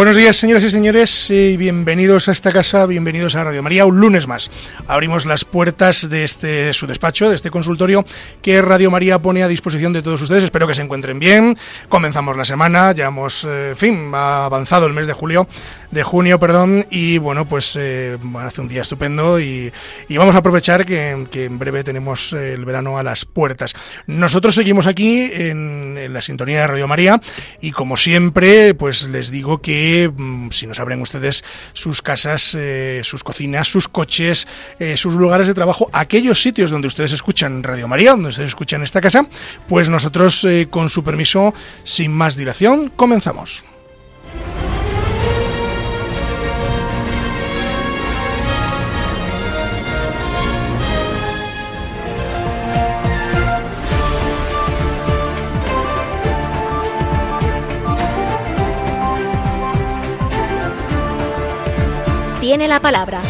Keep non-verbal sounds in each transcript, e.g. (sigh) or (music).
Buenos días, señoras y señores, y bienvenidos a esta casa, bienvenidos a Radio María, un lunes más. Abrimos las puertas de este su despacho, de este consultorio que Radio María pone a disposición de todos ustedes. Espero que se encuentren bien. Comenzamos la semana, ya hemos, eh, en fin, ha avanzado el mes de julio, de junio, perdón, y bueno, pues eh, hace un día estupendo y, vamos a aprovechar que, en breve tenemos el verano a las puertas. Nosotros seguimos aquí en la sintonía de Radio María y como siempre, pues les digo que Mm, si nos abren ustedes sus casas, eh, sus cocinas, sus coches, eh, sus lugares de trabajo, aquellos sitios donde ustedes escuchan Radio María, donde ustedes escuchan esta casa, pues nosotros, eh, con su permiso, sin más dilación, comenzamos. Tiene la palabra.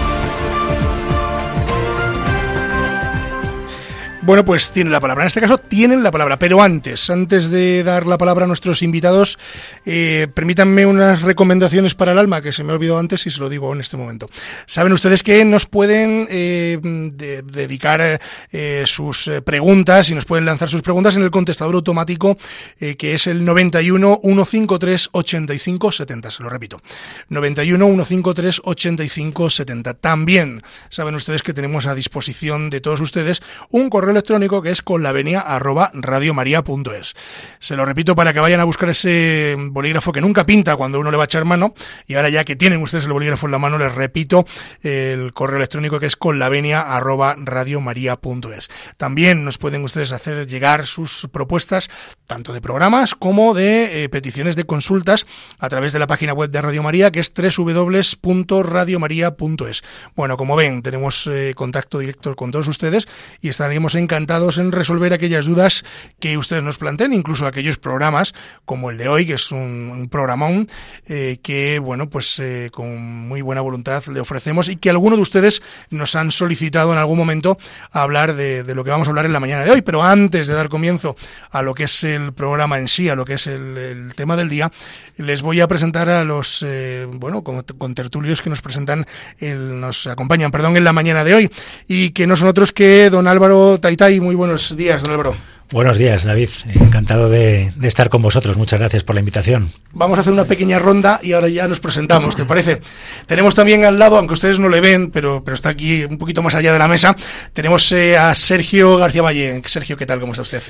Bueno, pues tienen la palabra. En este caso tienen la palabra. Pero antes, antes de dar la palabra a nuestros invitados, eh, permítanme unas recomendaciones para el alma que se me ha olvidado antes y se lo digo en este momento. Saben ustedes que nos pueden eh, dedicar eh, sus preguntas y nos pueden lanzar sus preguntas en el contestador automático que es el 91 153 85 70. Se lo repito. 91 153 85 70. También saben ustedes que tenemos a disposición de todos ustedes un correo electrónico que es con la venia arroba radiomaria.es. Se lo repito para que vayan a buscar ese bolígrafo que nunca pinta cuando uno le va a echar mano y ahora ya que tienen ustedes el bolígrafo en la mano les repito el correo electrónico que es con la venia arroba radiomaria.es. También nos pueden ustedes hacer llegar sus propuestas tanto de programas como de eh, peticiones de consultas a través de la página web de Radio María que es www.radiomaria.es. Bueno, como ven, tenemos eh, contacto directo con todos ustedes y estaremos en encantados en resolver aquellas dudas que ustedes nos planteen, incluso aquellos programas como el de hoy, que es un, programón eh, que, bueno, pues eh, con muy buena voluntad le ofrecemos y que algunos de ustedes nos han solicitado en algún momento hablar de, lo que vamos a hablar en la mañana de hoy. Pero antes de dar comienzo a lo que es el programa en sí, a lo que es el, tema del día, les voy a presentar a los, eh, bueno, con, tertulios que nos presentan, nos acompañan, perdón, en la mañana de hoy y que no son otros que don Álvaro muy buenos días, don Álvaro. Buenos días, David. Encantado de, estar con vosotros. Muchas gracias por la invitación. Vamos a hacer una pequeña ronda y ahora ya nos presentamos, ¿te parece? Tenemos también al lado, aunque ustedes no le ven, pero, pero está aquí un poquito más allá de la mesa, tenemos eh, a Sergio García Valle. Sergio, ¿qué tal? ¿Cómo está usted?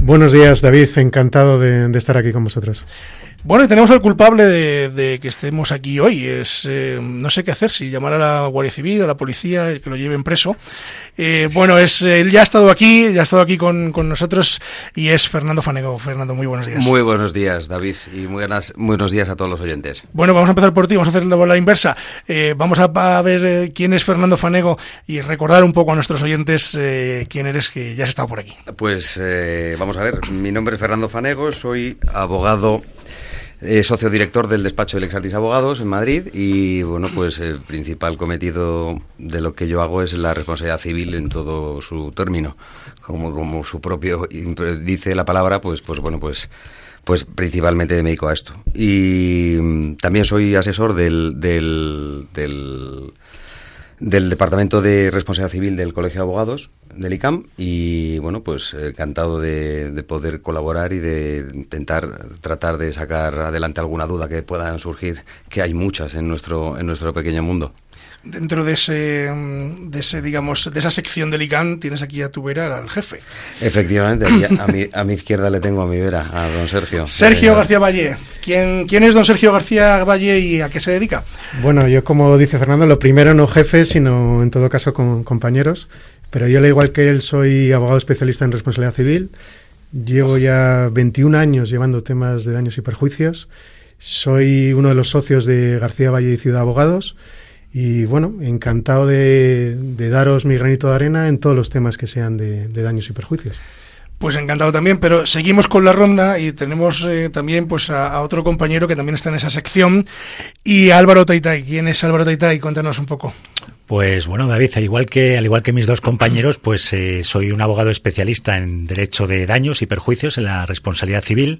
Buenos días, David. Encantado de estar aquí con vosotros. Bueno, y tenemos al culpable de, que estemos aquí hoy. Es eh, no sé qué hacer, si llamar a la Guardia Civil, a la policía, que lo lleven preso. Eh, bueno, es él ya ha estado aquí, ya ha estado aquí con, nosotros y es Fernando Fanego. Fernando, muy buenos días. Muy buenos días, David, y muy buenas, buenos días a todos los oyentes. Bueno, vamos a empezar por ti, vamos a hacer la bola inversa. Eh, vamos a, ver quién es Fernando Fanego y recordar un poco a nuestros oyentes quién eres, que ya has estado por aquí. Pues vamos a ver, mi nombre es Fernando Fanego, soy abogado eh, socio director del despacho del Exartis Abogados en Madrid y bueno, pues el principal cometido de lo que yo hago es la responsabilidad civil en todo su término. Como, como su propio dice la palabra, pues, pues bueno, pues pues principalmente me dedico a esto. Y mm, también soy asesor del, del, del, del Departamento de Responsabilidad Civil del Colegio de Abogados del ICAM y bueno, pues encantado de, poder colaborar y de intentar tratar de sacar adelante alguna duda que puedan surgir, que hay muchas en nuestro, en nuestro pequeño mundo. Dentro de ese, de ese, digamos, de esa sección del ICAM tienes aquí a tu vera al jefe. Efectivamente, (clears throat) a, mi, a mi izquierda le tengo a mi vera, a don Sergio. Sergio eh, García Valle. ¿Quién, ¿Quién es don Sergio García Valle y a qué se dedica? Bueno, yo como dice Fernando, lo primero no jefe, sino en todo caso con compañeros. Pero yo, al igual que él, soy abogado especialista en responsabilidad civil. Llevo ya 21 años llevando temas de daños y perjuicios. Soy uno de los socios de García Valle y Ciudad Abogados. Y bueno, encantado de, daros mi granito de arena en todos los temas que sean de, daños y perjuicios. Pues encantado también, pero seguimos con la ronda y tenemos eh, también pues a, otro compañero que también está en esa sección y Álvaro Taitai. ¿Quién es Álvaro Taitai? Cuéntanos un poco. Pues bueno, David, al igual que, al igual que mis dos compañeros, pues eh, soy un abogado especialista en derecho de daños y perjuicios en la responsabilidad civil.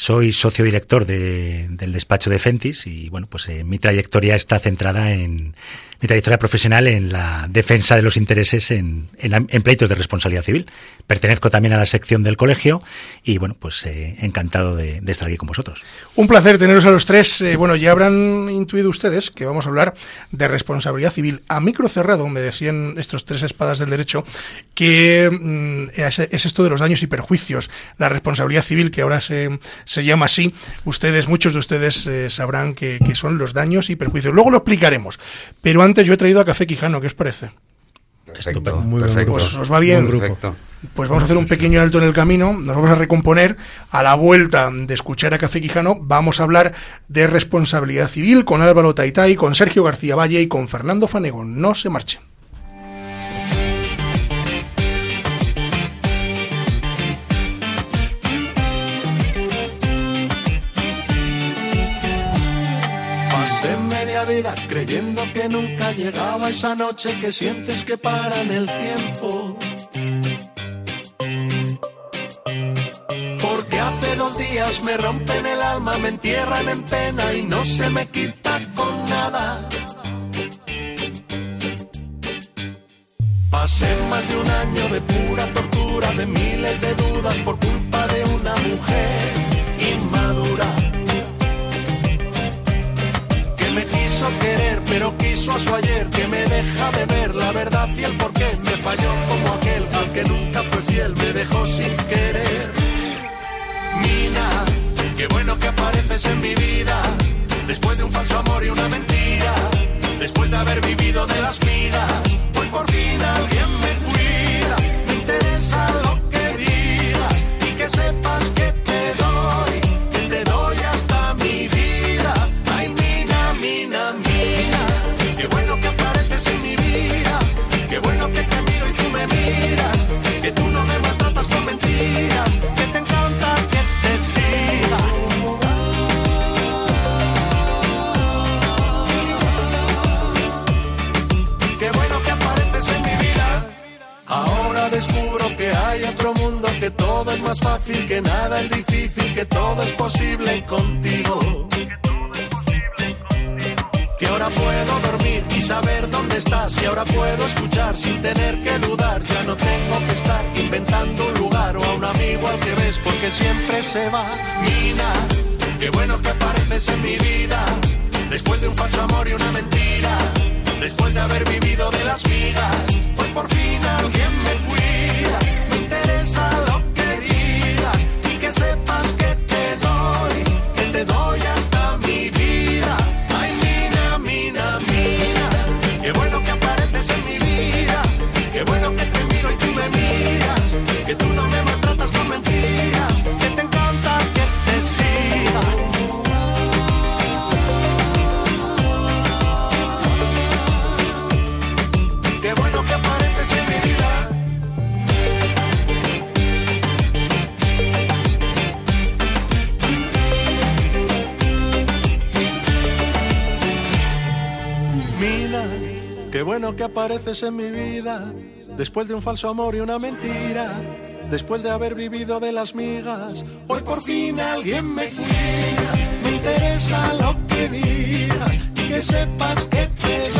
Soy socio director de, del despacho de Fentis y bueno, pues eh, mi trayectoria está centrada en, mi trayectoria profesional en la defensa de los intereses en, en, pleitos de responsabilidad civil. Pertenezco también a la sección del colegio y, bueno, pues eh, encantado de, estar aquí con vosotros. Un placer teneros a los tres. Eh, bueno, ya habrán intuido ustedes que vamos a hablar de responsabilidad civil. A micro cerrado, me decían estos tres espadas del derecho, que mm, es, esto de los daños y perjuicios, la responsabilidad civil, que ahora se, se llama así. Ustedes, muchos de ustedes eh, sabrán que, que son los daños y perjuicios. Luego lo explicaremos. Pero yo he traído a Café Quijano, ¿qué os parece? Perfecto, muy perfecto. Pues os va bien. Perfecto. Pues vamos a hacer un pequeño alto en el camino, nos vamos a recomponer. A la vuelta de escuchar a Café Quijano, vamos a hablar de responsabilidad civil con Álvaro Taitay, con Sergio García Valle y con Fernando Fanego. No se marchen. Creyendo que nunca llegaba esa noche que sientes que para en el tiempo. Porque hace dos días me rompen el alma, me entierran en pena y no se me quita con nada. Pasé más de un año de pura tortura, de miles de dudas por culpa de una mujer inmadura querer, pero quiso a su ayer que me deja de ver la verdad y el porqué. Me falló como aquel al que nunca fue fiel, me dejó sin querer. Mina, qué bueno que apareces en mi vida, después de un falso amor y una mentira, después de haber vivido de las migas, hoy por fin alguien todo es más fácil, que nada es difícil, que todo es posible contigo. Que ahora puedo dormir y saber dónde estás, y ahora puedo escuchar sin tener que dudar. Ya no tengo que estar inventando un lugar o a un amigo al que ves porque siempre se va. Nina, qué bueno que apareces en mi vida, después de un falso amor y una mentira, después de haber vivido de las migas, pues por fin alguien me apareces en mi vida, después de un falso amor y una mentira, después de haber vivido de las migas, hoy por fin alguien me cuida, me interesa lo que digas, y que sepas que te doy,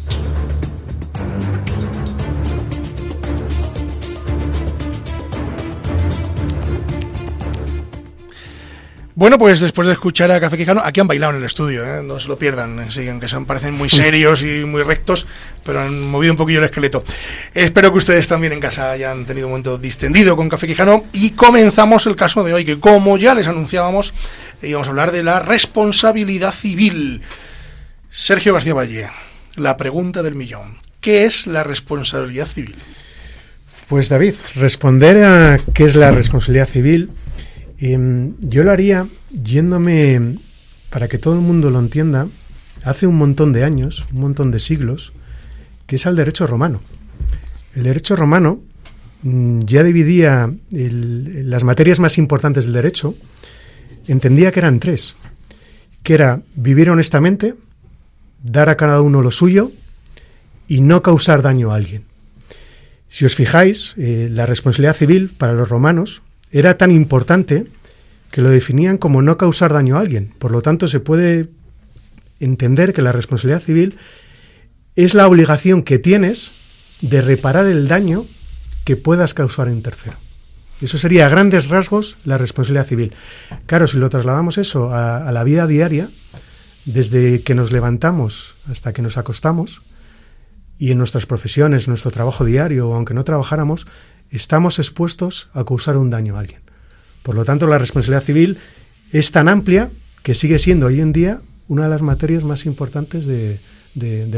Bueno, pues después de escuchar a Café Quijano, aquí han bailado en el estudio, ¿eh? no se lo pierdan, sí, aunque son, parecen muy serios y muy rectos, pero han movido un poquillo el esqueleto. Espero que ustedes también en casa hayan tenido un momento distendido con Café Quijano y comenzamos el caso de hoy, que como ya les anunciábamos, íbamos a hablar de la responsabilidad civil. Sergio García Valle, la pregunta del millón. ¿Qué es la responsabilidad civil? Pues David, responder a qué es la responsabilidad civil, em, yo lo haría yéndome, para que todo el mundo lo entienda, hace un montón de años, un montón de siglos, que es al derecho romano. El derecho romano mm, ya dividía las materias más importantes del derecho, entendía que eran tres, que era vivir honestamente, dar a cada uno lo suyo y no causar daño a alguien. Si os fijáis, eh, la responsabilidad civil para los romanos era tan importante que lo definían como no causar daño a alguien. Por lo tanto, se puede entender que la responsabilidad civil es la obligación que tienes de reparar el daño que puedas causar en tercero. Eso sería a grandes rasgos la responsabilidad civil. Claro, si lo trasladamos eso a la vida diaria, desde que nos levantamos hasta que nos acostamos, y en nuestras profesiones, nuestro trabajo diario, aunque no trabajáramos, estamos expuestos a causar un daño a alguien. Por lo tanto, la responsabilidad civil es tan amplia que sigue siendo hoy en día una de las materias más importantes del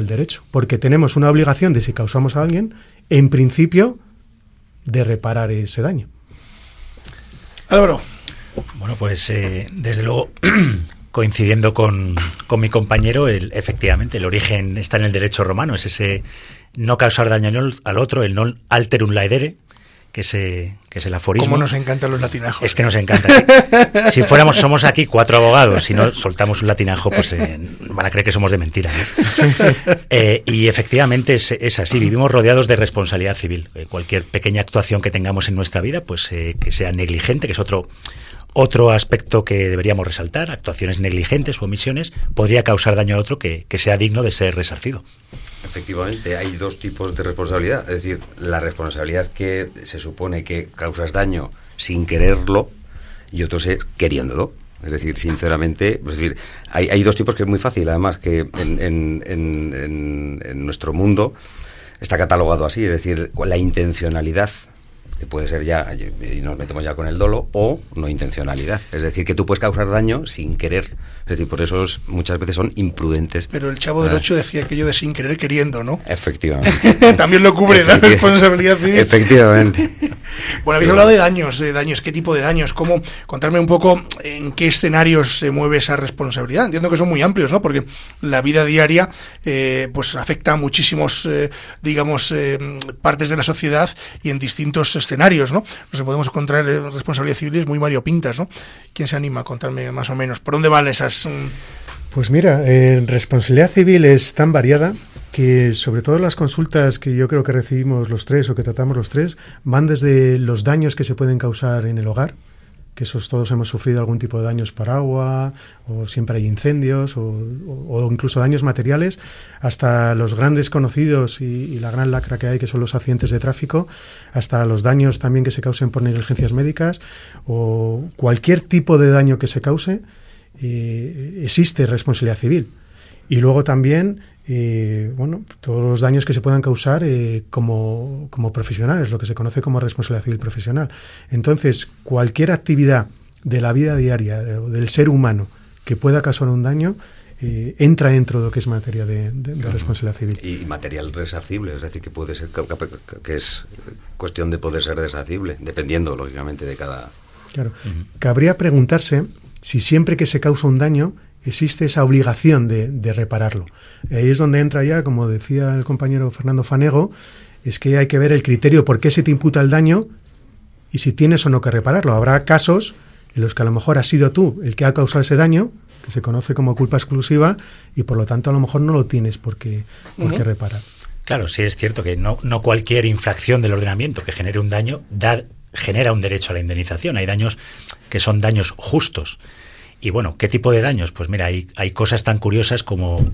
derecho, porque tenemos una obligación de si causamos a alguien, en principio, de reparar ese daño. Álvaro. Bueno, pues eh, desde luego (clears throat) coincidiendo con, con mi compañero, el, efectivamente, el origen está en el derecho romano, es ese no causar daño al otro, el non alterum laedere, que se que es el aforismo. ¿Cómo nos encantan los latinajos? Es que nos encanta. Si fuéramos, somos aquí cuatro abogados, si no soltamos un latinajo, pues eh, van a creer que somos de mentira. (laughs) Eh, y efectivamente es, es, así, vivimos rodeados de responsabilidad civil. Eh, cualquier pequeña actuación que tengamos en nuestra vida, pues que sea negligente, que es otro otro aspecto que deberíamos resaltar, actuaciones negligentes o omisiones, podría causar daño al otro que, sea digno de ser resarcido. Efectivamente, hay dos tipos de responsabilidad. Es decir, la responsabilidad que se supone que causas daño sin quererlo y otro es queriéndolo. Es decir, sinceramente, es decir, hay, hay dos tipos que es muy fácil, además, que en, en, en, en nuestro mundo está catalogado así, es decir, la intencionalidad que puede ser ya, y nos metemos ya con el dolo, o no intencionalidad. Es decir, que tú puedes causar daño sin querer. Es decir, por eso muchas veces son imprudentes. Pero el chavo del 8 ah. decía aquello de sin querer queriendo, ¿no? Efectivamente. (laughs) También lo cubre la responsabilidad civil. Efectivamente. (laughs) Bueno, habéis hablado de daños, de daños, ¿qué tipo de daños? ¿Cómo? Contarme un poco en qué escenarios se mueve esa responsabilidad. Entiendo que son muy amplios, ¿no? Porque la vida diaria, eh, pues afecta a muchísimos, eh, digamos, eh, partes de la sociedad y en distintos escenarios, ¿no? Nos podemos encontrar responsabilidades civiles muy variopintas, ¿no? ¿Quién se anima a contarme más o menos? ¿Por dónde van esas...? Mm? Pues mira, responsabilidad civil es tan variada que sobre todo las consultas que yo creo que recibimos los tres o que tratamos los tres van desde los daños que se pueden causar en el hogar, que esos todos hemos sufrido algún tipo de daños por agua, o siempre hay incendios, o, incluso daños materiales, hasta los grandes conocidos y, la gran lacra que hay, que son los accidentes de tráfico, hasta los daños también que se causen por negligencias médicas, o cualquier tipo de daño que se cause, eh, existe responsabilidad civil. Y luego también eh, bueno, todos los daños que se puedan causar eh, como, como profesionales, lo que se conoce como responsabilidad civil profesional. Entonces, cualquier actividad de la vida diaria o del ser humano que pueda causar un daño, eh, entra dentro de lo que es materia de, responsabilidad civil. Y material resarcible, es decir, que puede ser que es cuestión de poder ser resarcible, dependiendo, lógicamente, de cada. Claro. Cabría preguntarse si siempre que se causa un daño existe esa obligación de, repararlo. ahí es donde entra ya, como decía el compañero Fernando Fanego, es que hay que ver el criterio por qué se te imputa el daño y si tienes o no que repararlo. Habrá casos en los que a lo mejor has sido tú el que ha causado ese daño, que se conoce como culpa exclusiva, y por lo tanto a lo mejor no lo tienes por qué, reparar. Claro, sí es cierto que no, no cualquier infracción del ordenamiento que genere un daño da, genera un derecho a la indemnización. Hay daños que son daños justos. Y bueno, ¿qué tipo de daños? Pues mira, hay, hay cosas tan curiosas como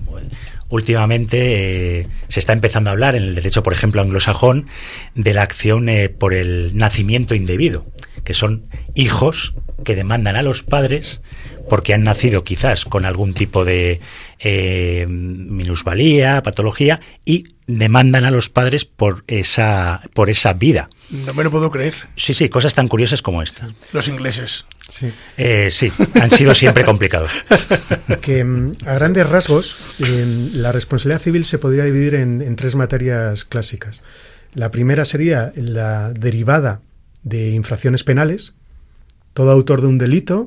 últimamente eh, se está empezando a hablar en el derecho, por ejemplo, anglosajón, de la acción eh, por el nacimiento indebido, que que son hijos que demandan a los padres porque han nacido quizás con algún tipo de eh, minusvalía, patología, y demandan a los padres por esa, por esa vida. No me lo puedo creer. Sí, sí, cosas tan curiosas como esta. Los ingleses. Sí. Eh, sí, han sido siempre complicados. (laughs) Que mm, a grandes rasgos, eh, la responsabilidad civil se podría dividir en, en tres materias clásicas. La primera sería la derivada de infracciones penales. Todo autor de un delito,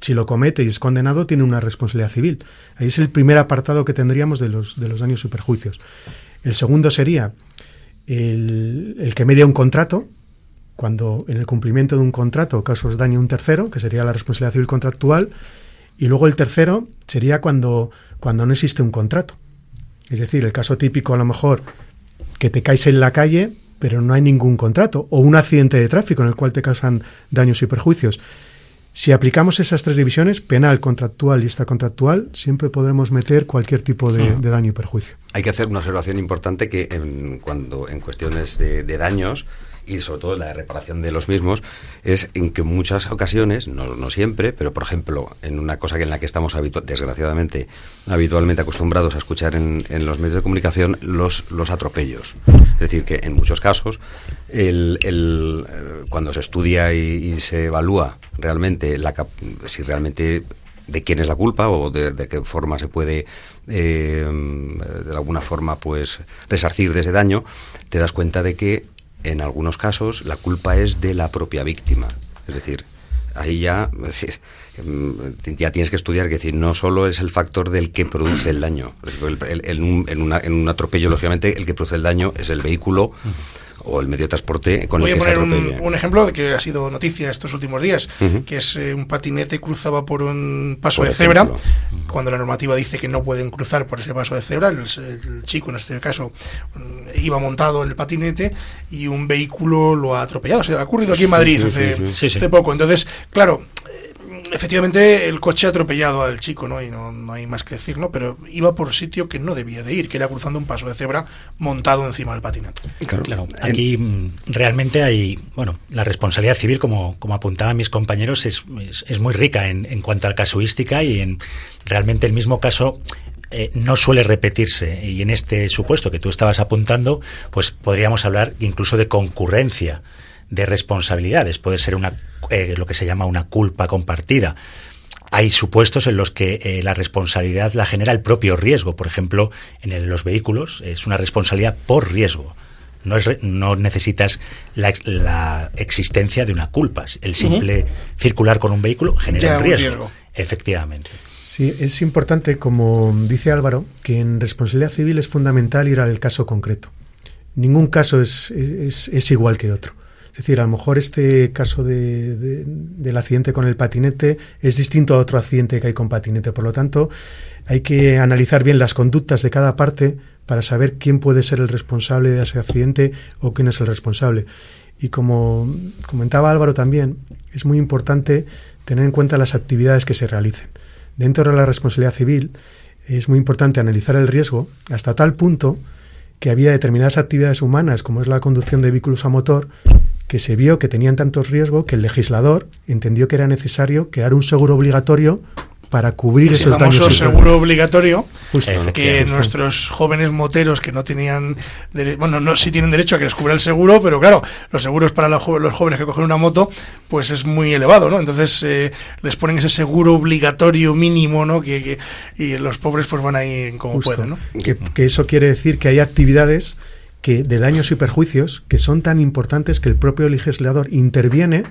si lo comete y es condenado, tiene una responsabilidad civil. Ahí es el primer apartado que tendríamos de los, de los daños y perjuicios. El segundo sería el, el que media un contrato, cuando en el cumplimiento de un contrato casos daño a un tercero, que sería la responsabilidad civil contractual, y luego el tercero sería cuando, cuando no existe un contrato. Es decir, el caso típico a lo mejor que te caes en la calle, pero no hay ningún contrato, o un accidente de tráfico en el cual te causan daños y perjuicios. Si aplicamos esas tres divisiones, penal, contractual y extracontractual, siempre podremos meter cualquier tipo de, de daño y perjuicio. Hay que hacer una observación importante que en, cuando en cuestiones de, de daños y sobre todo la reparación de los mismos, es en que muchas ocasiones, no, no siempre, pero por ejemplo, en una cosa que en la que estamos habitu desgraciadamente habitualmente acostumbrados a escuchar en, en, los medios de comunicación, los, los atropellos. Es decir, que en muchos casos, el, el, eh, cuando se estudia y, se evalúa realmente la, si realmente de quién es la culpa o de, de qué forma se puede eh, de alguna forma pues resarcir de ese daño, te das cuenta de que en algunos casos la culpa es de la propia víctima. Es decir, ahí ya, (laughs) ya tienes que estudiar que decir, no solo es el factor del que produce el daño. En, una, en, un atropello, lógicamente, el que produce el daño es el vehículo. O el medio de transporte con Voy el que a poner se. Un, un, ejemplo de que ha sido noticia estos últimos días, uh -huh. que es eh, un patinete cruzaba por un paso por de ejemplo. cebra, cuando la normativa dice que no pueden cruzar por ese paso de cebra, el, el, chico en este caso iba montado en el patinete y un vehículo lo ha atropellado. O sea, ha ocurrido aquí en Madrid sí, sí, hace, hace poco. Entonces, claro, efectivamente el coche ha atropellado al chico, ¿no? Y no, no, hay más que decir, ¿no? Pero iba por sitio que no debía de ir, que era cruzando un paso de cebra montado encima del patinete. Claro, claro. Aquí en... realmente hay, bueno, la responsabilidad civil, como, como apuntaban mis compañeros, es, es, es muy rica en, en, cuanto a casuística y en realmente el mismo caso eh, no suele repetirse. Y en este supuesto que tú estabas apuntando, pues podríamos hablar incluso de concurrencia de responsabilidades. Puede ser una, eh, lo que se llama una culpa compartida. Hay supuestos en los que eh, la responsabilidad la genera el propio riesgo. Por ejemplo, en el, los vehículos es una responsabilidad por riesgo. No, es, no necesitas la, la, existencia de una culpa. El simple uh -huh. circular con un vehículo genera un, riesgo. un riesgo. Efectivamente. Sí, es importante, como dice Álvaro, que en responsabilidad civil es fundamental ir al caso concreto. Ningún caso es, es, es igual que otro. Es decir, a lo mejor este caso de, de, del accidente con el patinete es distinto a otro accidente que hay con patinete. Por lo tanto, hay que analizar bien las conductas de cada parte para saber quién puede ser el responsable de ese accidente o quién es el responsable. Y como comentaba Álvaro también, es muy importante tener en cuenta las actividades que se realicen. Dentro de la responsabilidad civil es muy importante analizar el riesgo hasta tal punto que había determinadas actividades humanas, como es la conducción de vehículos a motor, que se vio que tenían tantos riesgos que el legislador entendió que era necesario crear un seguro obligatorio para cubrir Ese esos famoso daños. seguro obligatorio Justo. que Justo. nuestros jóvenes moteros que no tenían, bueno, no sí tienen derecho a que les cubra el seguro, pero claro, los seguros para los, jóvenes que cogen una moto, pues es muy elevado, ¿no? Entonces eh, les ponen ese seguro obligatorio mínimo, ¿no? Que, que y los pobres pues van ahí como Justo. pueden, ¿no? Que, que eso quiere decir que hay actividades que de daños y perjuicios que son tan importantes que el propio legislador interviene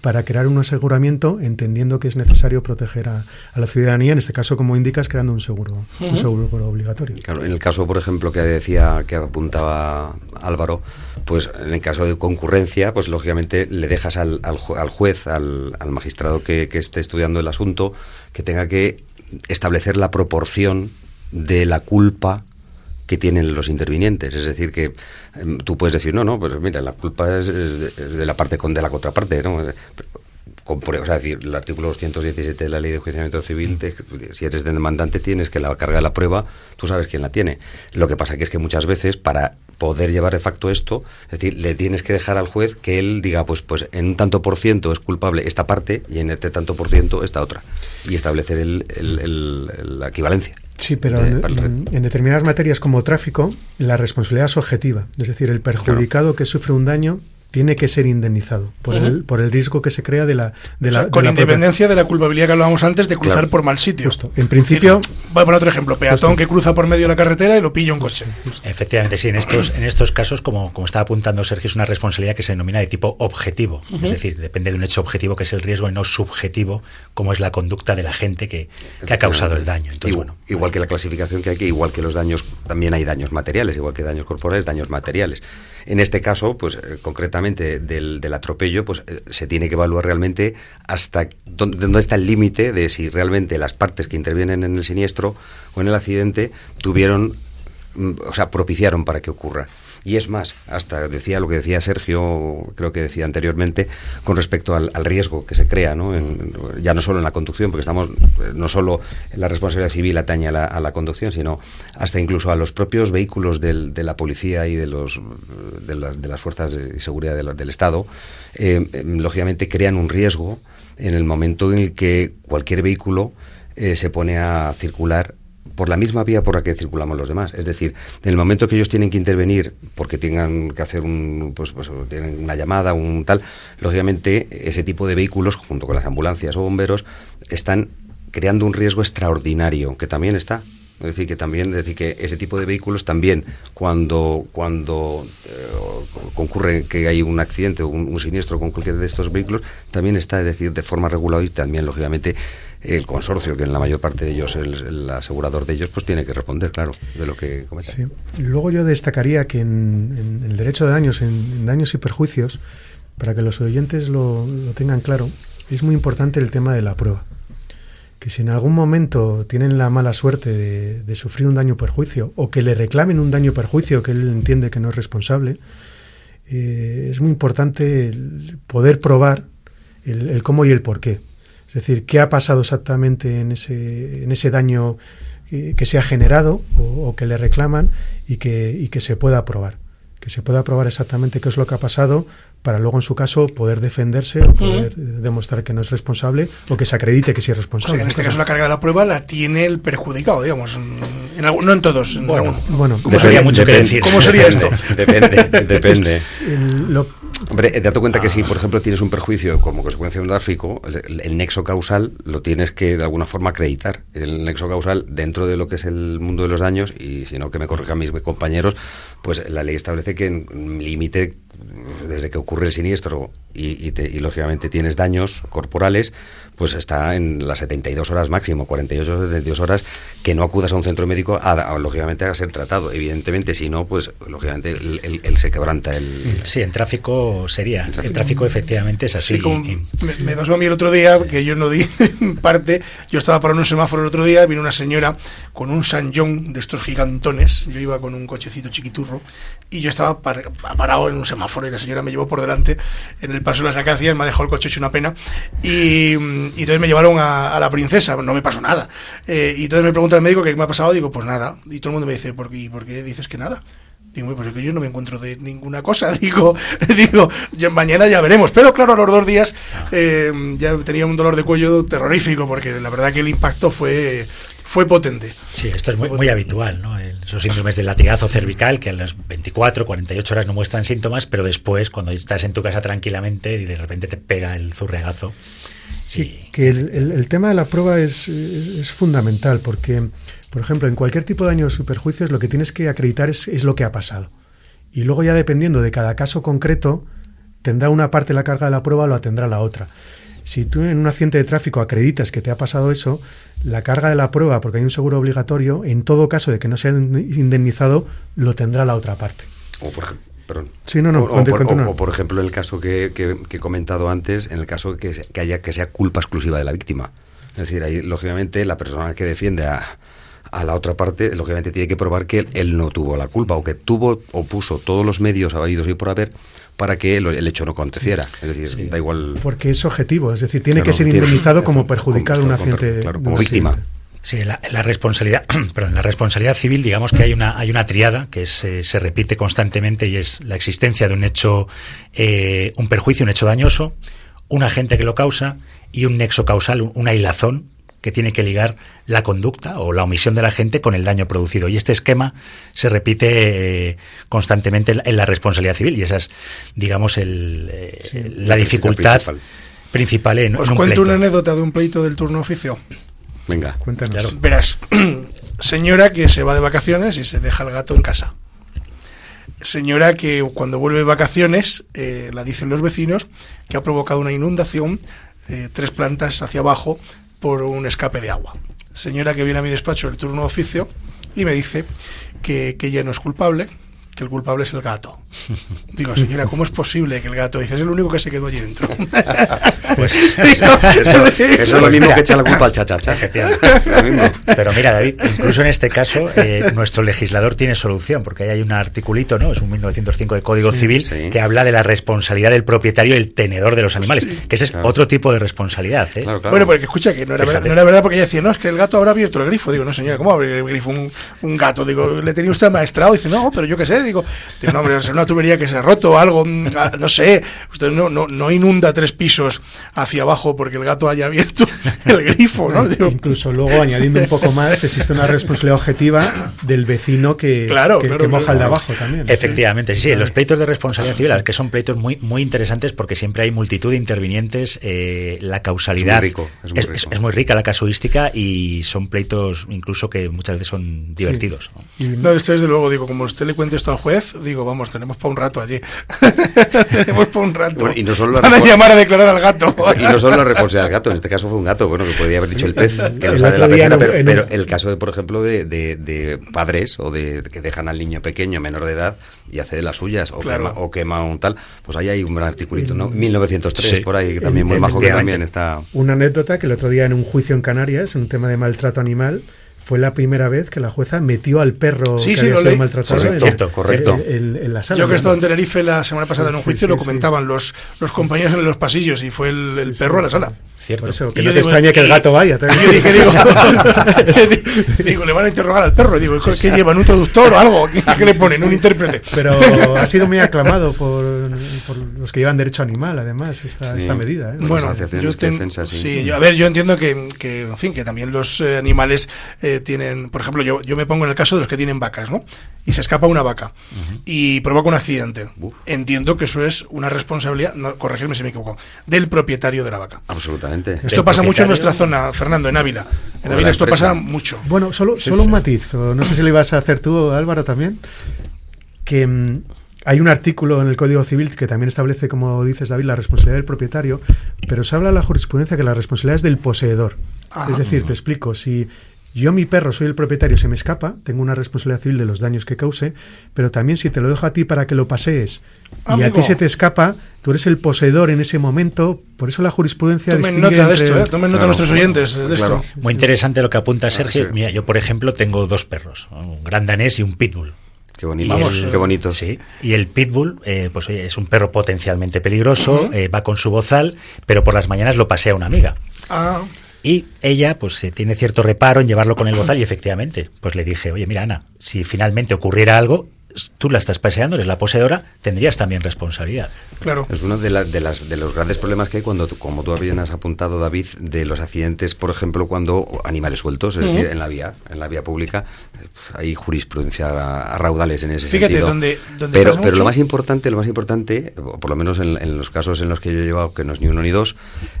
para crear un aseguramiento entendiendo que es necesario proteger a, a, la ciudadanía, en este caso, como indicas, creando un seguro, uh -huh. un seguro obligatorio. Claro, en el caso, por ejemplo, que decía, que apuntaba Álvaro, pues en el caso de concurrencia, pues lógicamente le dejas al, al, al juez, al, al magistrado que, que esté estudiando el asunto, que tenga que establecer la proporción de la culpa que tienen los intervinientes. Es decir, que eh, tú puedes decir, no, no, pues mira, la culpa es, de la parte con de la contraparte, ¿no? Con, o sea, decir, el artículo 217 de la Ley de Enjuiciamiento Civil, te, si eres demandante, tienes que la carga de la prueba, tú sabes quién la tiene. Lo que pasa que es que muchas veces, para poder llevar de facto esto, es decir, le tienes que dejar al juez que él diga, pues, pues en un tanto por ciento es culpable esta parte y en este tanto por ciento esta otra. Y establecer el, la equivalencia. Sí, pero en, determinadas materias como tráfico, la responsabilidad es objetiva. Es decir, el perjudicado que sufre un daño tiene que ser indemnizado por, el, por el riesgo que se crea de la... De la con independencia de la culpabilidad que hablábamos antes de cruzar por mal sitio. Justo. En principio... Voy a poner otro ejemplo. Peatón que cruza por medio de la carretera y lo pilla un coche. Efectivamente, sí. En estos, en estos casos, como, como estaba apuntando Sergio, es una responsabilidad que se denomina de tipo objetivo. Es decir, depende de un hecho objetivo que es el riesgo y no subjetivo como es la conducta de la gente que, que ha causado el daño. Entonces, igual, bueno, igual que la clasificación que hay que, igual que los daños, también hay daños materiales, igual que daños corporales, daños materiales. En este caso, pues eh, concretamente del, atropello, pues eh, se tiene que evaluar realmente hasta dónde, está el límite de si realmente las partes que intervienen en el siniestro o en el accidente tuvieron, mm, o sea, propiciaron para que ocurra. Y es más, hasta decía lo que decía Sergio, creo que decía anteriormente, con respecto al, riesgo que se crea, ¿no? ya no solo en la conducción, porque estamos, no solo la responsabilidad civil atañe a la, conducción, sino hasta incluso a los propios vehículos de la policía y de, los, de, las, fuerzas de seguridad del Estado, eh, em, lógicamente crean un riesgo en el momento en el que cualquier vehículo eh, se pone a circular por la misma vía por la que circulamos los demás. Es decir, en el momento que ellos tienen que intervenir porque tengan que hacer un, pues, pues, tienen una llamada, un tal, lógicamente ese tipo de vehículos, junto con las ambulancias o bomberos, están creando un riesgo extraordinario, que también está. Es decir, que también, decir, que ese tipo de vehículos también, cuando, cuando eh, concurre que hay un accidente o un, siniestro con cualquier de estos vehículos, también está, es decir, de forma regular y también, lógicamente, el consorcio, que en la mayor parte de ellos, el, el, asegurador de ellos, pues tiene que responder, claro, de lo que comenta. Luego yo destacaría que en, el derecho de daños, en, daños y perjuicios, para que los oyentes lo, tengan claro, es muy importante el tema de la prueba. Que si en algún momento tienen la mala suerte de, sufrir un daño o perjuicio, o que le reclamen un daño o perjuicio que él entiende que no es responsable, eh, es muy importante poder probar el cómo y el por qué. Es decir, qué ha pasado exactamente en ese, en ese daño que, se ha generado o, que le reclaman y que, y que se pueda probar. Que se pueda probar exactamente qué es lo que ha pasado para luego, en su caso, poder defenderse o poder demostrar que no es responsable o que se acredite que sí es responsable. en este caso, la carga de la prueba la tiene el perjudicado, digamos. En no en todos. En bueno, bueno ¿cómo sería mucho que decir? ¿Cómo sería esto? Depende, depende. (laughs) Hombre, te dado cuenta que si, por ejemplo, tienes un perjuicio como consecuencia de un tráfico, el, nexo causal lo tienes que de alguna forma acreditar. El nexo causal dentro de lo que es el mundo de los daños, y si no que me corrijan mis compañeros, pues la ley establece que en límite desde que ocurre el siniestro y, y, lógicamente tienes daños corporales, pues está en las 72 horas máximo, 48 o 72 horas, que no acudas a un centro médico, a, lógicamente, a ser tratado. Evidentemente, si no, pues lógicamente él, se quebranta. el Sí, en tráfico sería. En tráfico, efectivamente es así. me, pasó a mí el otro día, que yo no di parte, yo estaba parando un semáforo el otro día, vino una señora con un San John de estos gigantones, yo iba con un cochecito chiquiturro, y yo estaba parado en un semáforo y la señora me llevó por delante en el paso de las acacias, me ha dejado el coche hecho una pena, y y entonces me llevaron a, la princesa, no me pasó nada. Eh, y entonces me pregunta el médico qué me ha pasado, digo, pues nada. Y todo el mundo me dice, ¿por qué, ¿por qué dices que nada? Digo, pues es que yo no me encuentro de ninguna cosa. (laughs) Digo, digo, mañana ya veremos. Pero claro, a los dos días eh, ya tenía un dolor de cuello terrorífico, porque la verdad que el impacto fue fue potente. Sí, esto es muy, muy habitual, ¿no? Esos síndromes del latigazo cervical que a las 24, 48 horas no muestran síntomas, pero después, cuando estás en tu casa tranquilamente y de repente te pega el zurregazo, Sí, que el, tema de la prueba es, es, fundamental porque, por ejemplo, en cualquier tipo de daños o perjuicios lo que tienes que acreditar es, es, lo que ha pasado. Y luego ya dependiendo de cada caso concreto, tendrá una parte la carga de la prueba o la tendrá la otra. Si tú en un accidente de tráfico acreditas que te ha pasado eso, la carga de la prueba, porque hay un seguro obligatorio, en todo caso de que no sea indemnizado, lo tendrá la otra parte. O por, perdón. Sí, no, no, o, por, ejemplo, el caso que, he comentado antes, en el caso que, que, haya que sea culpa exclusiva de la víctima. Es decir, ahí, lógicamente, la persona que defiende a, a la otra parte, lógicamente, tiene que probar que él, no tuvo la culpa o que tuvo o puso todos los medios habidos y por haber para que el, hecho no aconteciera. Es decir, da igual. Porque es objetivo, es decir, tiene que ser indemnizado como (laughs) perjudicado un accidente. como víctima. Sí, la, la responsabilidad, (clears throat) perdón, la responsabilidad civil, digamos que hay una hay una triada que es, eh, se repite constantemente y es la existencia de un hecho, eh, un perjuicio, un hecho dañoso, un agente que lo causa y un nexo causal, un- una hilazón que tiene que ligar la conducta o la omisión de la gente con el daño producido. Y este esquema se repite eh, constantemente en la- responsabilidad civil y esa es, digamos, el, eh, la dificultad principal. principal en, Os en un cuento pleito. una anécdota de un pleito del turno oficio. Venga. Cuéntanos. Claro. Verás, (clears throat) señora que se va de vacaciones y se deja el gato en casa. Señora que cuando vuelve de vacaciones, eh, la dicen los vecinos, que ha provocado una inundación, eh, tres plantas hacia abajo, por un escape de agua. Señora que viene a mi despacho del turno de oficio y me dice que, que ella no es culpable, que el culpable es el gato. Digo, señora, ¿cómo es posible que el gato? Dice, es el único que se quedó allí dentro. Pues, (laughs) Eso, eso es lo mismo mira. que echa la culpa al chachacha. Pero mira, David, incluso en este caso, eh, nuestro legislador tiene solución, porque ahí hay un articulito, ¿no? Es un 1905 de Código Civil sí. que habla de la responsabilidad del propietario y el tenedor de los animales, que ese es claro. otro tipo de responsabilidad, ¿eh? Claro, claro. Bueno, porque escucha que no era, no era verdad porque ella decía, no, es que el gato habrá abierto el grifo. Digo, no señora, ¿cómo abre el grifo un, un gato? Digo, ¿le tenía usted maestrado? Dice, no, pero yo qué sé. Digo, digo, no, hombre, es una tubería que se ha roto o algo, mm, ah, no sé. Usted no, no, no inunda tres pisos hacia abajo porque el gato haya abierto (laughs) el grifo, ¿no? Digo, Incluso luego, añadiendo un poco más, existe una responsabilidad objetiva del vecino que, Claro, que, claro, que moja claro. el de abajo también. Efectivamente, sí, sí, los pleitos de responsabilidad civil, que son pleitos muy muy interesantes porque siempre hay multitud de intervinientes, eh, la causalidad Es muy rico, es muy rico. es- es muy rica la casuística y son pleitos incluso que muchas veces son divertidos. ¿no? Esto desde luego, digo, como usted le cuente esto al juez, digo, vamos, tenemos para un rato allí. (laughs) tenemos para un rato. Bueno, y no solo la Van a llamar a declarar al gato. Y no solo la responsabilidad del gato, en este caso fue un gato, bueno, que podía haber dicho el pez, que no la pecera, un- pero, el caso, de, por ejemplo, de, de- de padres o de que dejan al niño pequeño, menor de edad, y hace de las suyas, o, Claro. quema, o quema un tal, pues ahí hay un gran articulito, ¿no? 1903, Sí. por ahí, que también El- muy majo que también está... Una anécdota que el otro día en un juicio en Canarias, en un tema de maltrato animal, fue la primera vez que la jueza metió al perro Sí, que sí, había sido maltratado Correcto, en- cierto, correcto. en- en- en la sala. Yo que he estado en. Tenerife la semana pasada en un juicio lo comentaban los, los compañeros en los pasillos y fue el, el perro a la sala. Cierto. Por eso, que Y no te digo, extrañe que el gato vaya. Y yo dije, digo, (laughs) (laughs) digo, le van a interrogar al perro. Digo, ¿qué llevan? ¿Un traductor o algo? ¿Qué, qué le ponen? ¿Un intérprete? Pero ha sido muy aclamado por, por los que llevan derecho animal, además, esta, Sí. esta medida. ¿eh? Bueno, yo ten- defensa, sí. sí, yo- a ver, yo entiendo que, que, en fin, que también los eh, animales eh, tienen, por ejemplo, yo, yo me pongo en el caso de los que tienen vacas, ¿no? Y se escapa una vaca y provoca un accidente. Uf. Entiendo que eso es una responsabilidad, no, corregirme si me equivoco, del propietario de la vaca. Absolutamente. Esto pasa mucho en nuestra zona, Fernando, en Ávila. En Ávila la esto pasa mucho. Bueno, solo, Sí, solo sí. un matiz, o no sé si lo ibas a hacer tú, Álvaro, también, que mm, hay un artículo en el Código Civil que también establece, como dices, David, la responsabilidad del propietario, pero se habla en la jurisprudencia que la responsabilidad es del poseedor. Ah. es decir, te explico, si yo, mi perro, soy el propietario, se me escapa, tengo una responsabilidad civil de los daños que cause, pero también si te lo dejo a ti para que lo pasees y a ti se te escapa, tú eres el poseedor en ese momento, por eso la jurisprudencia Tomen distingue nota de esto, ¿eh? Tomen nota Claro, nuestros bueno, oyentes de claro. esto. Muy interesante lo que apunta Sergio. sí. Mira, yo por ejemplo tengo dos perros, un gran danés y un pitbull. Qué bonito, Vamos, qué bonito. Sí, y el pitbull, eh, pues oye, es un perro potencialmente peligroso, eh, va con su bozal, pero por las mañanas lo pasea una amiga. Ah, Y ella, pues, eh, tiene cierto reparo en llevarlo con el bozal y efectivamente, pues le dije, oye, mira, Ana, si finalmente ocurriera algo, tú la estás paseando, eres la poseedora, tendrías también responsabilidad. claro. Es uno de, la- de, las, de los grandes problemas que hay cuando, tú- como tú bien has apuntado, David, de los accidentes, por ejemplo, cuando animales sueltos, es decir, en la vía, en la vía pública, hay jurisprudencia a, a raudales en ese Fíjate, sentido. donde- donde pero, pero mucho- lo más importante, lo más importante, o por lo menos en, en los casos en los que yo he llevado, que no es ni uno ni dos,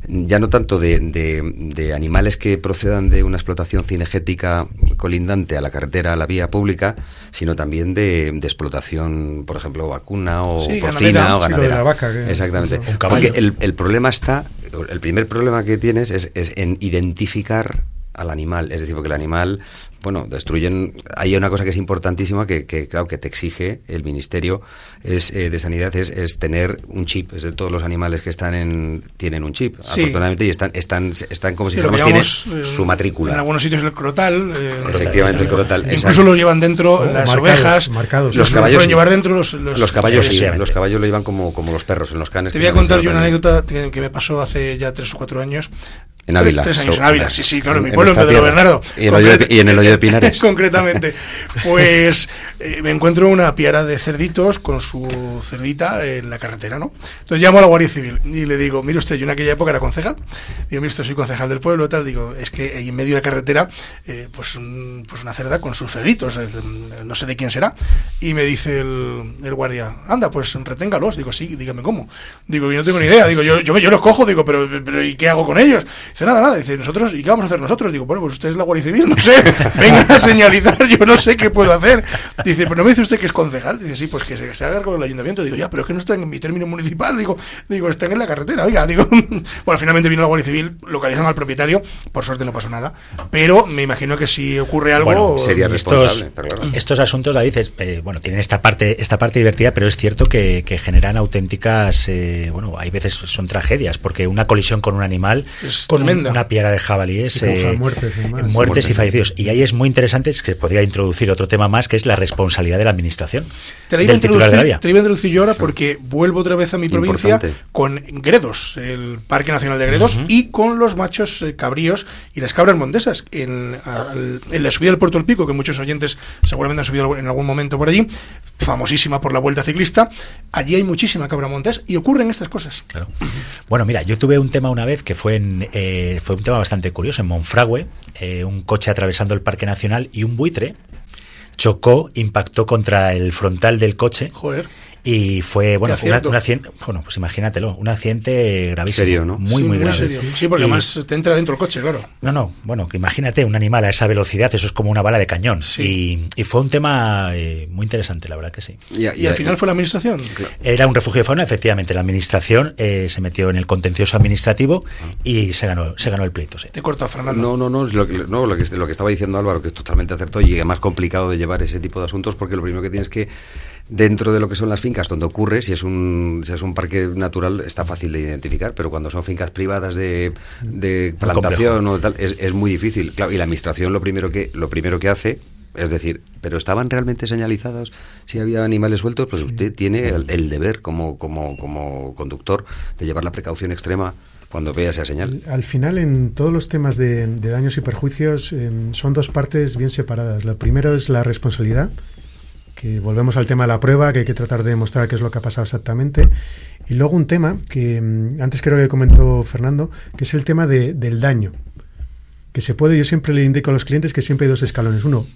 ya no tanto de, de- de animales que procedan de una explotación cinegética colindante a la carretera, a la vía pública, sino también de, de explotación, por ejemplo, vacuna o Sí, porcina ganadera. o Sí, ganadera. la vaca, que- Exactamente. Porque el, el problema está, el primer problema que tienes es, es en identificar al animal, es decir, porque el animal, bueno, destruyen, hay una cosa que es importantísima que, que, claro, que te exige el Ministerio es, eh, de Sanidad es, es tener un chip, es de todos los animales que están en, tienen un chip, Sí. afortunadamente, y están, están, están como Sí, si dijéramos, tienen eh, su matrícula. En algunos sitios el crotal. eh, Efectivamente, el crotal, Incluso lo llevan dentro las marcados, ovejas. marcados. Los lo caballos suelen sí. llevar dentro los, los, Los caballos sí, los caballos lo llevan como, como los perros en los canes. Te voy a contar yo una anécdota que, que me pasó hace ya tres o cuatro años. En Ávila. Tres años So- en Ávila, sí, sí, claro, en mi pueblo, en Pedro. Bernardo. Y en el hoyo de- Concret- y en el hoyo de Pinares. (laughs) Concretamente. Pues eh, me encuentro una piara de cerditos con su cerdita en la carretera, ¿no? Entonces llamo a la Guardia Civil y le digo, mire usted, yo en aquella época era concejal. Digo, mire usted, soy concejal del pueblo, tal. Digo, es que ahí en medio de la carretera, eh, pues, un- pues una cerda con sus cerditos, no sé de quién será. Y me dice el, el guardia, anda, pues reténgalos. Digo, sí, dígame cómo. Digo, yo no tengo ni idea. Digo, yo, yo, yo los cojo, digo, pero, pero ¿y qué hago con ellos? Dice, nada, nada. Dice, nosotros, ¿y qué vamos a hacer nosotros? Digo, bueno, pues usted es la Guardia Civil, (laughs) no sé. Venga a señalizar, yo no sé qué puedo hacer. Dice, pero no me dice usted que es concejal. Dice, sí, pues que se, se haga con el ayuntamiento. Digo, ya, pero es que no están en mi término municipal. Digo, digo, están en la carretera. Oiga, digo, (laughs) bueno, finalmente vino la Guardia Civil, localizan al propietario. Por suerte no pasó nada. Pero me imagino que si ocurre algo. Bueno, sería estos, responsable, está claro. (clears throat) estos asuntos, David, es, eh, bueno, tienen esta parte, esta parte divertida, pero es cierto que, que generan auténticas, eh, bueno, hay veces son tragedias, porque una colisión con un animal, Es con un- tremenda. una piara de jabalíes, eh, muertes, además. muertes y fallecidos. Y ahí es muy interesante, es que podría introducir otro tema más, que es la responsabilidad de la administración, Te la, iba a del titular de la introducir, vía. te iba a introducir yo ahora porque vuelvo otra vez a mi provincia Importante. con Gredos, el Parque Nacional de Gredos, y con los machos eh, cabríos y las cabras montesas. En, al- en la subida del Puerto del Pico, que muchos oyentes seguramente han subido en algún momento por allí, famosísima por la vuelta ciclista, allí hay muchísima cabra montés y ocurren estas cosas. Claro. Bueno, mira, yo tuve un tema una vez que fue en, eh, fue un tema bastante curioso en Monfragüe, eh, un coche atravesando el Parque Nacional y un buitre chocó, impactó contra el frontal del coche Joder. Y fue bueno, una- un accidente, bueno, pues imagínatelo, un accidente gravísimo, Serio, ¿no? muy Sí, muy grave. serio. Sí, porque Y- además te entra dentro el coche, claro. no, no, bueno, que imagínate un animal a esa velocidad, eso es como una bala de cañón. Sí. Y, y fue un tema eh, muy interesante, la verdad que sí. Y, Y al final fue la administración. Era un refugio de fauna, efectivamente. La administración eh, se metió en el contencioso administrativo y se ganó, se ganó el pleito. sí. Te corto, Fernando. No, no, no, es lo que, no lo, que, lo que estaba diciendo Álvaro, que es totalmente acertado y además complicado de llevar ese tipo de asuntos porque lo primero que tienes que, dentro de lo que son las fincas, donde ocurre, si es un, si es un parque natural, está fácil de identificar, pero cuando son fincas privadas de, de plantación o tal, es, es muy difícil. Claro, y la administración lo primero que, lo primero que hace es decir, pero estaban realmente señalizados si había animales sueltos, pues usted tiene el, el deber como, como, como conductor de llevar la precaución extrema cuando vea esa señal. Al final, en todos los temas de, de daños y perjuicios, eh, son dos partes bien separadas. Lo primero es la responsabilidad, que volvemos al tema de la prueba, que hay que tratar de demostrar qué es lo que ha pasado exactamente. Y luego un tema que mm, antes creo que comentó Fernando, que es el tema de- del daño. Que se puede, yo siempre le indico a los clientes que siempre hay dos escalones. Uno,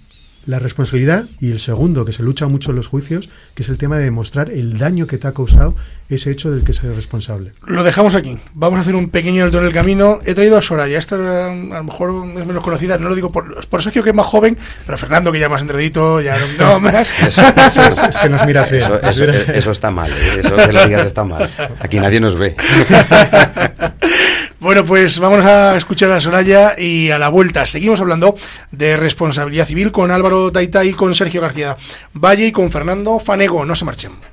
la responsabilidad y el segundo, que se lucha mucho en los juicios, que es el tema de demostrar el daño que te ha causado ese hecho del que es responsable. Lo dejamos aquí. Vamos a hacer un pequeño alto en el camino. He traído a Soraya. Esta a lo mejor es menos conocida. No lo digo por, por Sergio, que es más joven, pero Fernando, que ya más entradito, ya no. no (laughs) Eso, Eso es, es que nos miras bien. Eso, eso está mal, ¿eh? eso que lo digas está mal. Aquí nadie nos ve. (laughs) Bueno, pues vamos a escuchar a Soraya y a la vuelta. Seguimos hablando de responsabilidad civil con Álvaro Taita y con Sergio García Valle y con Fernando Fanego. No se marchen.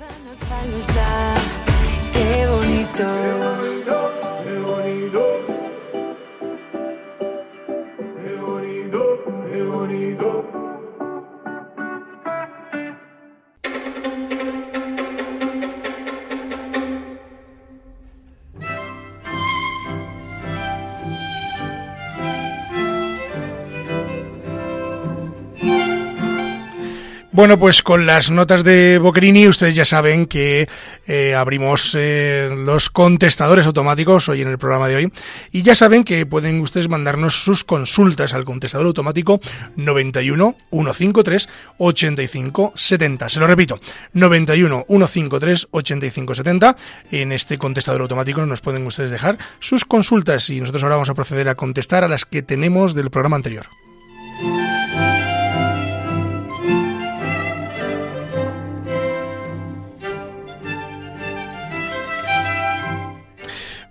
Bueno, pues con las notas de Boccherini ustedes ya saben que eh, abrimos eh, los contestadores automáticos hoy en el programa de hoy y ya saben que pueden ustedes mandarnos sus consultas al contestador automático 91 153 85 70. Se lo repito, 91 153 85 70. En este contestador automático nos pueden ustedes dejar sus consultas y nosotros ahora vamos a proceder a contestar a las que tenemos del programa anterior.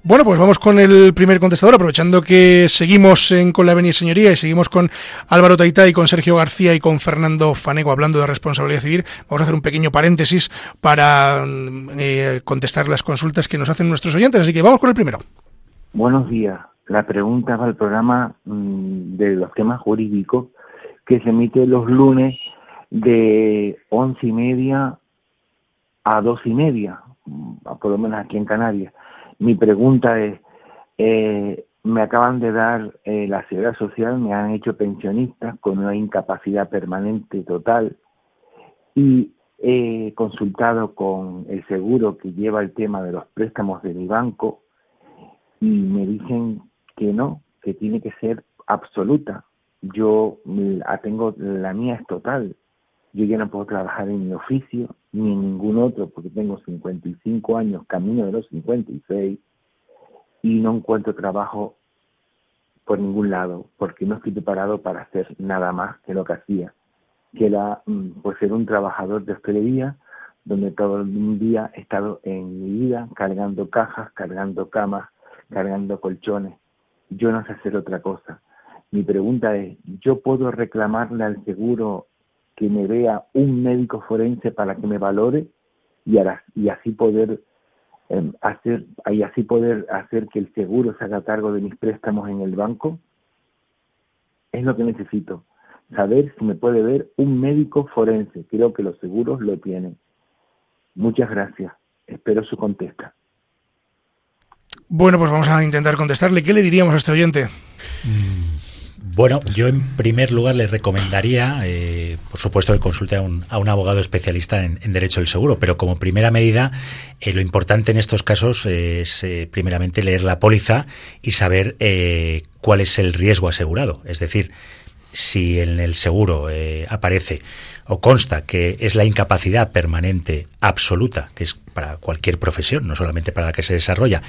Bueno, pues vamos con el primer contestador, aprovechando que seguimos en, con la Avenida Señoría y seguimos con Álvaro Taitá y con Sergio García y con Fernando Fanego hablando de responsabilidad civil. Vamos a hacer un pequeño paréntesis para eh, contestar las consultas que nos hacen nuestros oyentes. Así que vamos con el primero. Buenos días. La pregunta va al programa mm, de los temas jurídicos que se emite los lunes de once y media a dos y media, mm, por lo menos aquí en Canarias. Mi pregunta es, eh, me acaban de dar eh, la seguridad social, me han hecho pensionista con una incapacidad permanente total y he consultado con el seguro que lleva el tema de los préstamos de mi banco y me dicen que no, que tiene que ser absoluta. Yo la tengo, la mía es total. Yo ya no puedo trabajar en mi oficio ni en ningún otro porque tengo 55 años, camino de los 56 y no encuentro trabajo por ningún lado porque no estoy preparado para hacer nada más que lo que hacía, que era mm, pues ser un trabajador de hostelería donde todo el día he estado en mi vida cargando cajas, cargando camas, cargando colchones. Yo no sé hacer otra cosa. Mi pregunta es, ¿yo puedo reclamarle al seguro que me vea un médico forense para que me valore y, y así poder em, hacer y así poder hacer que el seguro se haga cargo de mis préstamos en el banco es lo que necesito. Saber si me puede ver un médico forense. Creo que los seguros lo tienen. Muchas gracias. Espero su contesta. Bueno pues vamos a intentar contestarle. Qué le diríamos a este oyente mm, bueno, yo en primer lugar le recomendaría, eh, por supuesto, que consulte a un, abogado especialista en, derecho del seguro, pero como primera medida, eh, lo importante en estos casos es, eh, primeramente, leer la póliza y saber cuál es el riesgo asegurado. Es decir, si en el seguro aparece o consta que es la incapacidad permanente absoluta, que es para cualquier profesión, no solamente para la que se desarrolla,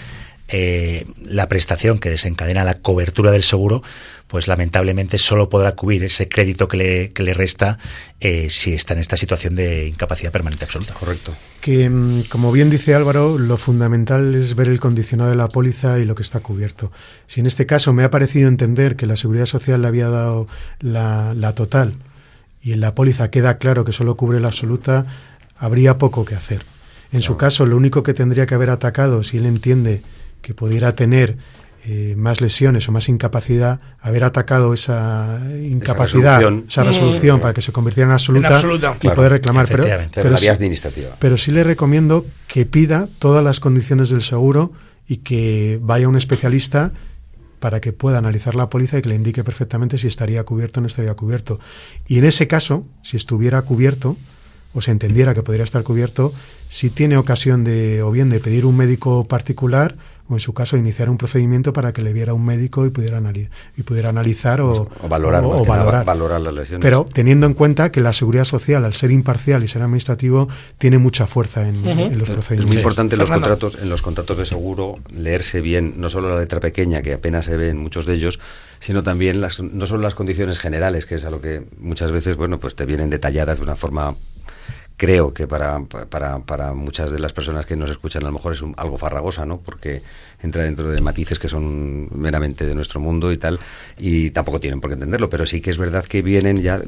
eh, la prestación que desencadena la cobertura del seguro, pues lamentablemente solo podrá cubrir ese crédito que le, que le resta eh, si está en esta situación de incapacidad permanente absoluta. Correcto. Que, mm, como bien dice Álvaro, lo fundamental es ver el condicionado de la póliza y lo que está cubierto. Si en este caso me ha parecido entender que la Seguridad Social le había dado la, la total y en la póliza queda claro que solo cubre la absoluta, habría poco que hacer. En su caso, lo único que tendría que haber atacado, si él entiende que pudiera tener eh, más lesiones o más incapacidad, haber atacado esa incapacidad, esa resolución, resolución para que se convirtiera en absoluta, En absoluta. y Claro. poder reclamar. Pero, la sí- vía administrativa. pero sí le recomiendo que pida todas las condiciones del seguro y que vaya un especialista para que pueda analizar la póliza y que le indique perfectamente si estaría cubierto o no estaría cubierto. Y en ese caso, si estuviera cubierto o se entendiera que podría estar cubierto, si tiene ocasión de o bien de pedir un médico particular o en su caso iniciar un procedimiento para que le viera un médico y pudiera, anali- y pudiera analizar o, O valorar, o- valorar. valorar las lesiones. Pero teniendo en cuenta que la seguridad social, al ser imparcial y ser administrativo, tiene mucha fuerza en, en los Es procedimientos. muy importante en los contratos, en los contratos de seguro leerse bien no solo la letra pequeña que apenas se ve en muchos de ellos, sino también las, no solo las condiciones generales, que es a lo que muchas veces bueno pues te vienen detalladas de una forma creo que para, para, para muchas de las personas que nos escuchan a lo mejor es un- algo farragosa, ¿no? Porque entra dentro de matices que son meramente de nuestro mundo y tal, y tampoco tienen por qué entenderlo, pero sí que es verdad que vienen ya,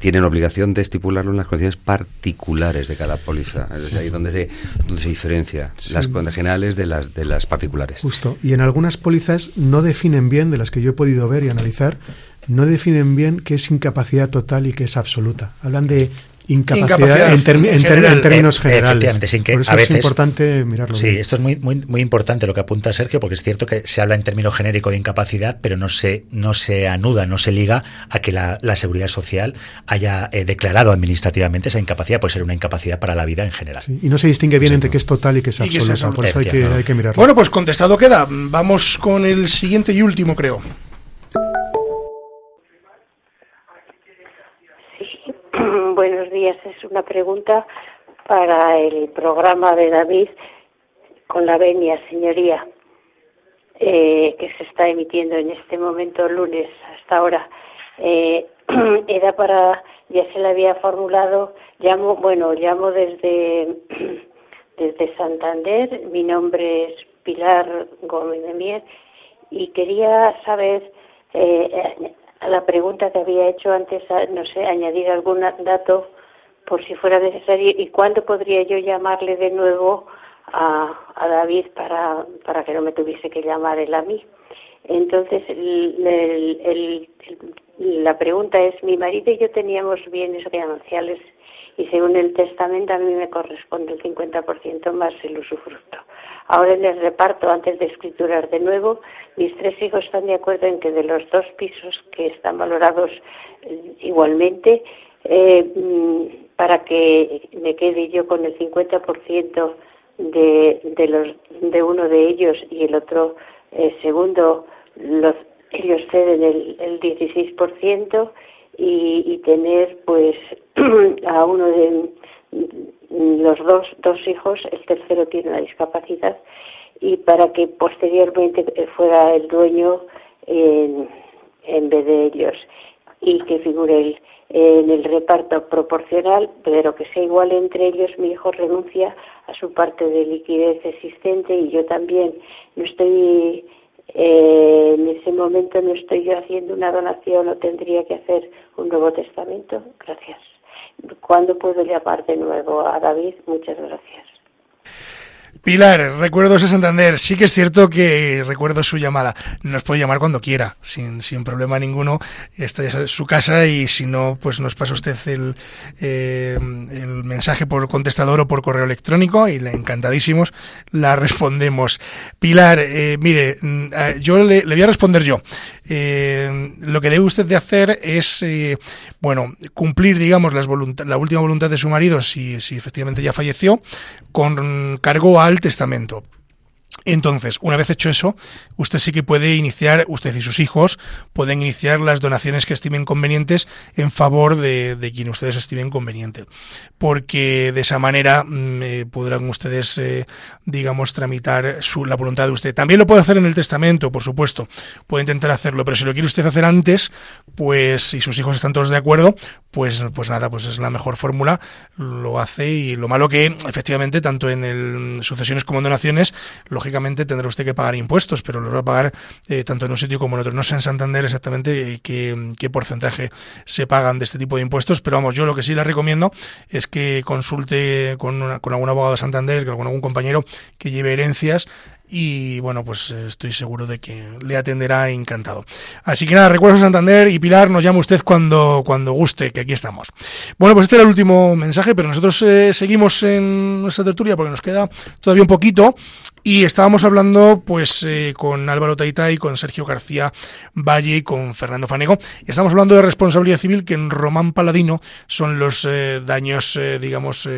tienen obligación de estipularlo en las condiciones particulares de cada póliza. Es ahí donde se, donde se diferencia las condiciones generales de las, de las particulares. Justo. Y en algunas pólizas no definen bien, de las que yo he podido ver y analizar, no definen bien qué es incapacidad total y qué es absoluta. Hablan de incapacidad, Incapacidad en, termi- en ter- general. en términos Eh, generales. sin que Por eso a es veces- importante mirarlo Sí, bien. esto es muy, muy, muy importante lo que apunta Sergio, porque es cierto que se habla en término genérico de incapacidad, pero no se, no se anuda, no se liga a que la, la seguridad social haya eh, declarado administrativamente esa incapacidad, puede ser una incapacidad para la vida en general. Sí, Y no se distingue bien entre qué es total y qué es es absoluta. Por eso hay que, hay que mirarlo. Bueno, pues contestado queda. Vamos con el siguiente y último, creo. Días. Es una pregunta para el programa de David con la venia, señoría, eh, que se está emitiendo en este momento, lunes, hasta ahora. Eh, (clears throat) era para, ya se le había formulado, llamo, bueno, llamo desde, (clears throat) desde Santander, mi nombre es Pilar Gómez de Mier y quería saber eh, a la pregunta que había hecho antes, no sé, añadir algún dato por si fuera necesario y cuándo podría yo llamarle de nuevo a, a David para, para que no me tuviese que llamar él a mí. Entonces, el- la pregunta es, mi marido y yo teníamos bienes gananciales y según el testamento a mí me corresponde el 50% más el usufructo. Ahora el reparto, antes de escriturar de nuevo, mis tres hijos están de acuerdo en que de los dos pisos que están valorados eh, igualmente, eh, para que me quede yo con el 50% de, de, los, de uno de ellos y el otro eh, segundo, los, ellos ceden el, el 16% y, y tener pues (clears throat) a uno de los dos, dos hijos, el tercero tiene una discapacidad y para que posteriormente fuera el dueño en, en vez de ellos y que figure el, en el reparto proporcional, pero que sea igual entre ellos, mi hijo renuncia a su parte de liquidez existente y yo también no estoy eh, en ese momento no estoy yo haciendo una donación o tendría que hacer un nuevo testamento. Gracias. ¿Cuándo puedo llamar de nuevo a David? Muchas gracias. Pilar, recuerdos de Santander. Sí que es cierto que recuerdo su llamada. Nos puede llamar cuando quiera, sin, sin problema ninguno. Esta es su casa y si no, pues nos pasa usted el, eh, el mensaje por contestador o por correo electrónico y le encantadísimos la respondemos. Pilar, eh, mire, mm, yo le, voy a responder yo. Eh, lo que debe usted de hacer es, eh, bueno, cumplir, digamos, las la última voluntad de su marido, si, si efectivamente ya falleció, con cargo al testamento. Entonces, una vez hecho eso, usted sí que puede iniciar, usted y sus hijos pueden iniciar las donaciones que estimen convenientes en favor de, quien ustedes estimen conveniente. Porque de esa manera mm, eh, podrán ustedes, eh, digamos, tramitar su, la voluntad de usted. También lo puede hacer en el testamento, por supuesto. Puede intentar hacerlo, pero si lo quiere usted hacer antes, pues si sus hijos están todos de acuerdo, pues, pues nada, pues es la mejor fórmula, lo hace y lo malo que efectivamente tanto en el sucesiones como en donaciones, lógicamente tendrá usted que pagar impuestos, pero lo va a pagar eh, tanto en un sitio como en otro. No sé en Santander exactamente eh, qué, qué, porcentaje se pagan de este tipo de impuestos, pero vamos, yo lo que sí le recomiendo es que consulte con, con algún abogado de Santander, con algún compañero que lleve herencias y bueno, pues eh, estoy seguro de que le atenderá encantado. Así que nada, recuerdo Santander y Pilar, nos llama usted cuando, cuando guste, que aquí estamos. Bueno, pues este era el último mensaje, pero nosotros eh, seguimos en nuestra tertulia porque nos queda todavía un poquito y estábamos hablando pues eh, con Álvaro Taitay, con Sergio García Valle y con Fernando Fanego. Y estamos hablando de responsabilidad civil que en Román Paladino son los daños, digamos,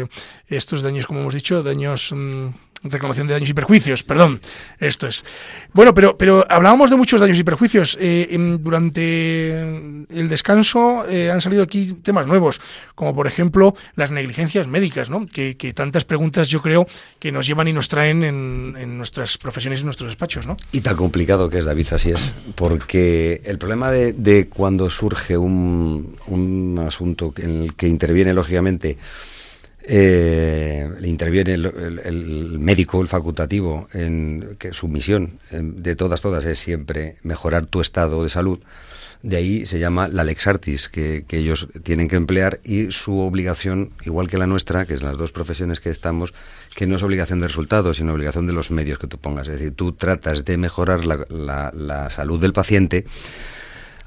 estos daños, como hemos dicho, daños... Mm, reclamación de daños y perjuicios, perdón, esto es. Bueno, pero, pero hablábamos de muchos daños y perjuicios. Eh, durante el descanso eh, han salido aquí temas nuevos, como por ejemplo las negligencias médicas, ¿no? Que, tantas preguntas yo creo que nos llevan y nos traen en, nuestras profesiones y nuestros despachos, ¿no? Y tan complicado que es, David, así es, porque el problema de, de cuando surge un, un asunto en el que interviene, lógicamente, eh, interviene el, médico, el facultativo, en que su misión de todas, todas es siempre mejorar tu estado de salud. De ahí se llama la lex artis, que, ellos tienen que emplear y su obligación, igual que la nuestra, que es las dos profesiones que estamos, que no es obligación de resultados, sino obligación de los medios que tú pongas. Es decir, tú tratas de mejorar la, salud del paciente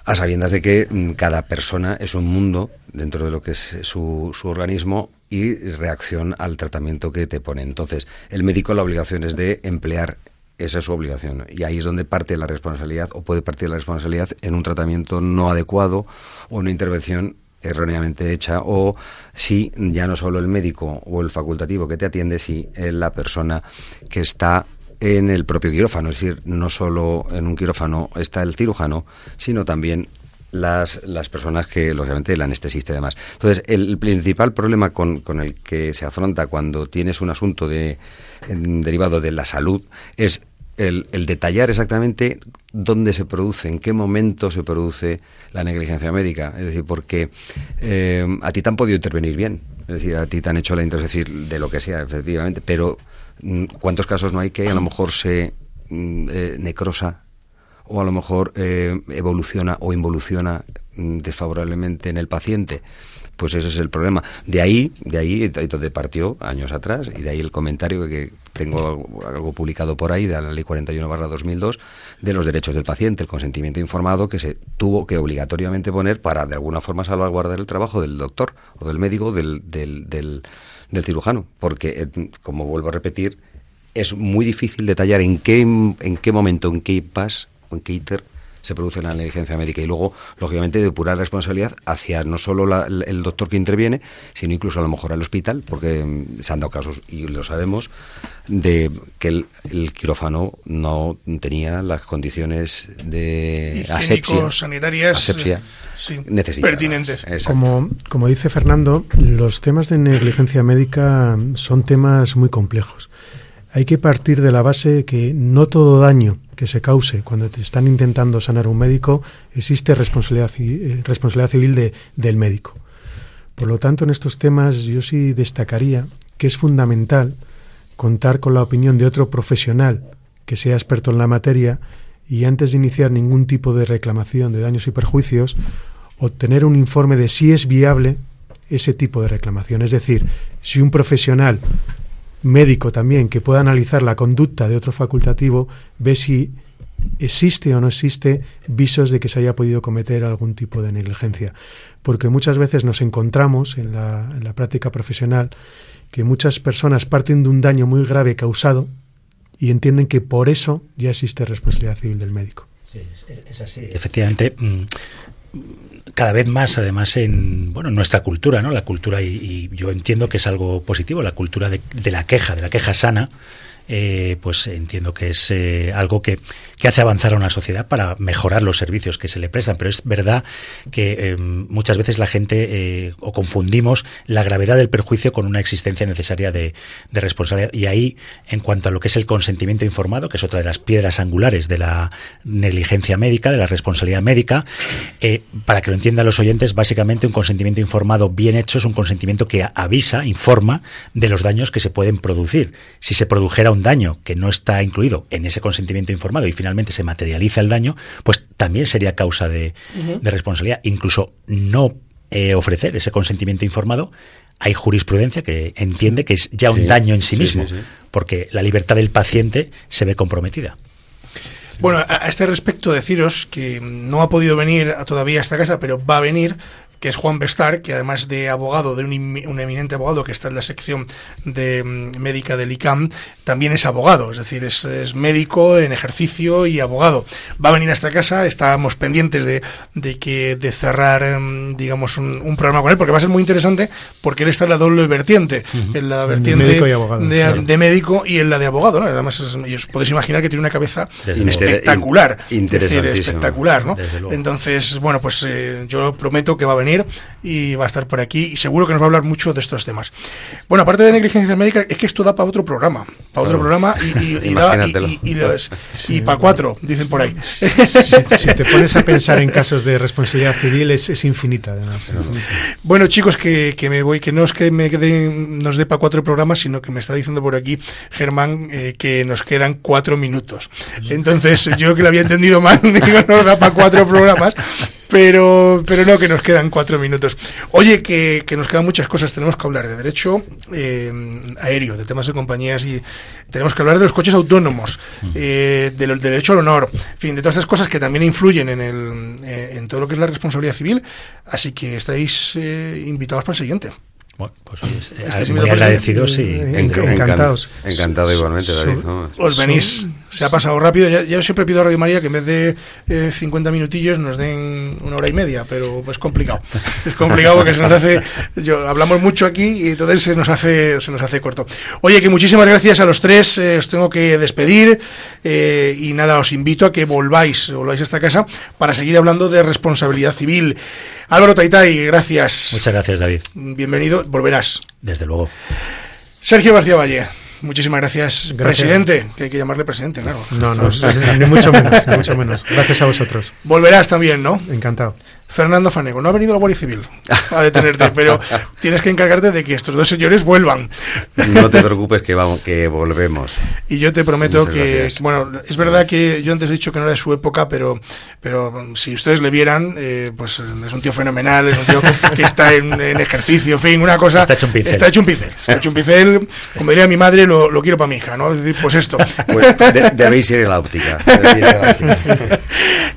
a sabiendas de que mm, cada persona es un mundo dentro de lo que es su organismo y reacción al tratamiento que te pone. Entonces, el médico la obligación es de emplear esa es su obligación. Y ahí es donde parte la responsabilidad, o puede partir la responsabilidad en un tratamiento no adecuado o una intervención erróneamente hecha, o si ya no solo el médico o el facultativo que te atiende, si la persona que está en el propio quirófano. Es decir, no solo en un quirófano está el cirujano, sino también las, las personas que, lógicamente, el anestesista y demás. Entonces, el principal problema con, con el que se afronta cuando tienes un asunto de, derivado de la salud es el, el, detallar exactamente dónde se produce, en qué momento se produce la negligencia médica. Es decir, porque eh, a ti te han podido intervenir bien. Es decir, a ti te han hecho la intervención de lo que sea, efectivamente, pero mm, ¿cuántos casos no hay que a lo mejor se mm, eh, necrosa o a lo mejor eh, evoluciona o involuciona mm, desfavorablemente en el paciente. Pues ese es el problema. De ahí, de ahí donde partió años atrás, y de ahí el comentario que tengo algo, publicado por ahí de la ley 41 barra 2002 de los derechos del paciente, el consentimiento informado que se tuvo que obligatoriamente poner para de alguna forma salvaguardar el trabajo del doctor o del médico, del, del, del, del cirujano. Porque, eh, como vuelvo a repetir, es muy difícil detallar en qué, en qué momento, en qué impasse Keiter se produce la negligencia médica y luego, lógicamente, depurar responsabilidad hacia no solo el doctor que interviene, sino incluso a lo mejor al hospital, porque mm, se han dado casos, y lo sabemos, de que el, quirófano no tenía las condiciones de asepsia, sanitarias asepsia pertinentes. Como, como dice Fernando, los temas de negligencia médica son temas muy complejos. Hay que partir de la base que no todo daño que se cause cuando te están intentando sanar un médico, existe responsabilidad, eh, responsabilidad civil de, del médico. Por lo tanto, en estos temas yo sí destacaría que es fundamental contar con la opinión de otro profesional que sea experto en la materia y antes de iniciar ningún tipo de reclamación de daños y perjuicios, obtener un informe de si es viable ese tipo de reclamación. Es decir, si un profesional médico también que pueda analizar la conducta de otro facultativo, ve si existe o no existe visos de que se haya podido cometer algún tipo de negligencia. Porque muchas veces nos encontramos en la, en la práctica profesional que muchas personas parten de un daño muy grave causado y entienden que por eso ya existe responsabilidad civil del médico. Sí, es, así. Efectivamente, mm, cada vez más, además, en bueno, nuestra cultura, ¿no? La cultura, y, yo entiendo que es algo positivo, la cultura de, la queja, de la queja sana, eh, pues entiendo que es eh, algo que, que, hace avanzar a una sociedad para mejorar los servicios que se le prestan. Pero es verdad que eh, muchas veces la gente o confundimos la gravedad del perjuicio con una existencia necesaria de, de, responsabilidad. Y ahí, en cuanto a lo que es el consentimiento informado, que es otra de las piedras angulares de la negligencia médica, de la responsabilidad médica, para que lo entiendan los oyentes, básicamente un consentimiento informado bien hecho es un consentimiento que avisa, informa de los daños que se pueden producir. Si se produjera un daño que no está incluido en ese consentimiento informado y finalmente se materializa el daño, pues también sería causa de, responsabilidad. Incluso no eh, ofrecer ese consentimiento informado hay jurisprudencia que entiende que es ya un daño en sí, mismo, porque la libertad del paciente se ve comprometida. Bueno, a este respecto deciros que no ha podido venir todavía a esta casa, pero va a venir que es Juan Bestar, que además de abogado, de un, eminente abogado que está en la sección de mm, médica del ICAM, también es abogado, es decir, es, médico en ejercicio y abogado. Va a venir a esta casa, estábamos pendientes de, de que de cerrar, em, digamos, un, programa con él, porque va a ser muy interesante, porque él está en la doble vertiente, en la vertiente de médico y, en la de abogado, ¿no? Además, os podéis imaginar que tiene una cabeza espectacular, espectacular, ¿no? Entonces, bueno, pues eh, yo prometo que va a venir y va a estar por aquí y seguro que nos va a hablar mucho de estos temas. Bueno, aparte de negligencia médica, es que esto da para otro programa, para otro programa y, y, para cuatro, dicen por ahí. (laughs) Si, te pones a pensar en casos de responsabilidad civil es, infinita además. Bueno, chicos, que, me voy, que no es que me nos dé para cuatro programas, sino que me está diciendo por aquí Germán eh, que nos quedan cuatro minutos. Entonces, yo que lo había entendido mal, (laughs) digo, no da para cuatro programas, pero, pero no, que nos quedan cuatro minutos. Oye, que, que nos quedan muchas cosas. Tenemos que hablar de derecho eh, aéreo, de temas de compañías y tenemos que hablar de los coches autónomos, eh, del, derecho al honor, en fin, de todas estas cosas que también influyen en, el, eh, en todo lo que es la responsabilidad civil. Así que estáis invitados para el siguiente. Bueno, pues eh, muy agradecidos y encantados. Encantado igualmente, David. Os venís, se ha pasado rápido. Ya, yo siempre pido a Radio María que en vez de eh, 50 minutillos nos den una hora y media, pero es complicado. Es complicado porque se nos hace, yo, hablamos mucho aquí y entonces se nos hace, se nos hace corto. Oye, que muchísimas gracias a los tres. Eh, os tengo que despedir eh, y nada, os invito a que volváis, volváis a esta casa para seguir hablando de responsabilidad civil. Álvaro Taitai, gracias. Muchas gracias, David. Bienvenido, volverás. Desde luego. Sergio García Valle. Muchísimas gracias, presidente, que hay que llamarle presidente, claro. No, no, (laughs) ni mucho menos, ni mucho menos. Gracias a vosotros. Volverás también, ¿no? Encantado. Fernando Fanego, no ha venido la Guardia Civil a detenerte, pero (laughs) tienes que encargarte de que estos dos señores vuelvan. No te preocupes que vamos, que volvemos. Y yo te prometo que, bueno, es verdad que yo antes he dicho que no era de su época, pero, pero si ustedes le vieran, eh, pues es un tío fenomenal, es un tío que está en, ejercicio, en fin, una cosa. Está hecho un pincel. Está hecho un pincel. Está hecho un pincel, como diría mi madre, lo, lo quiero para mi hija, ¿no? Es decir, pues esto. Pues debéis ir a la óptica. (laughs)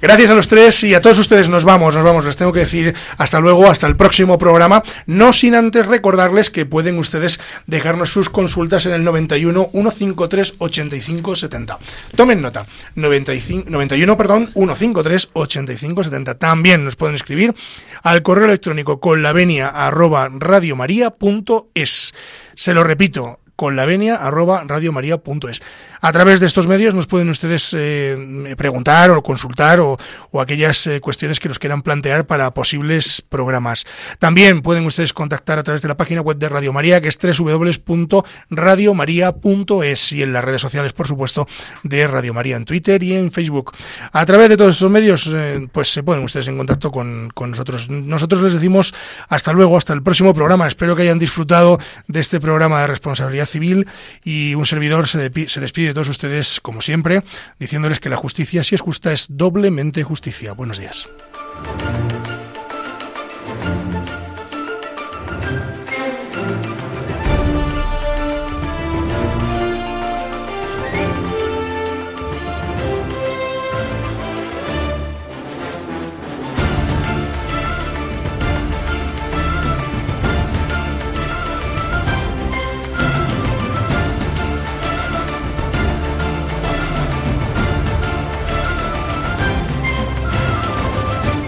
Gracias a los tres y a todos ustedes nos vamos, nos vamos les tengo que decir hasta luego, hasta el próximo programa, no sin antes recordarles que pueden ustedes dejarnos sus consultas en el 91 153 85 70. Tomen nota, 95, 91, perdón, 153 85 70. También nos pueden escribir al correo electrónico con la venia. Se lo repito, con la venia. A través de estos medios nos pueden ustedes eh, preguntar o consultar o, aquellas eh, cuestiones que nos quieran plantear para posibles programas. También pueden ustedes contactar a través de la página web de Radio María, que es www.radiomaria.es y en las redes sociales, por supuesto, de Radio María en Twitter y en Facebook. A través de todos estos medios, eh, pues se ponen ustedes en contacto con, con nosotros. Nosotros les decimos hasta luego, hasta el próximo programa. Espero que hayan disfrutado de este programa de responsabilidad civil y un servidor se, se despide de todos ustedes, como siempre, diciéndoles que la justicia, si es justa, es doblemente justicia. Buenos días.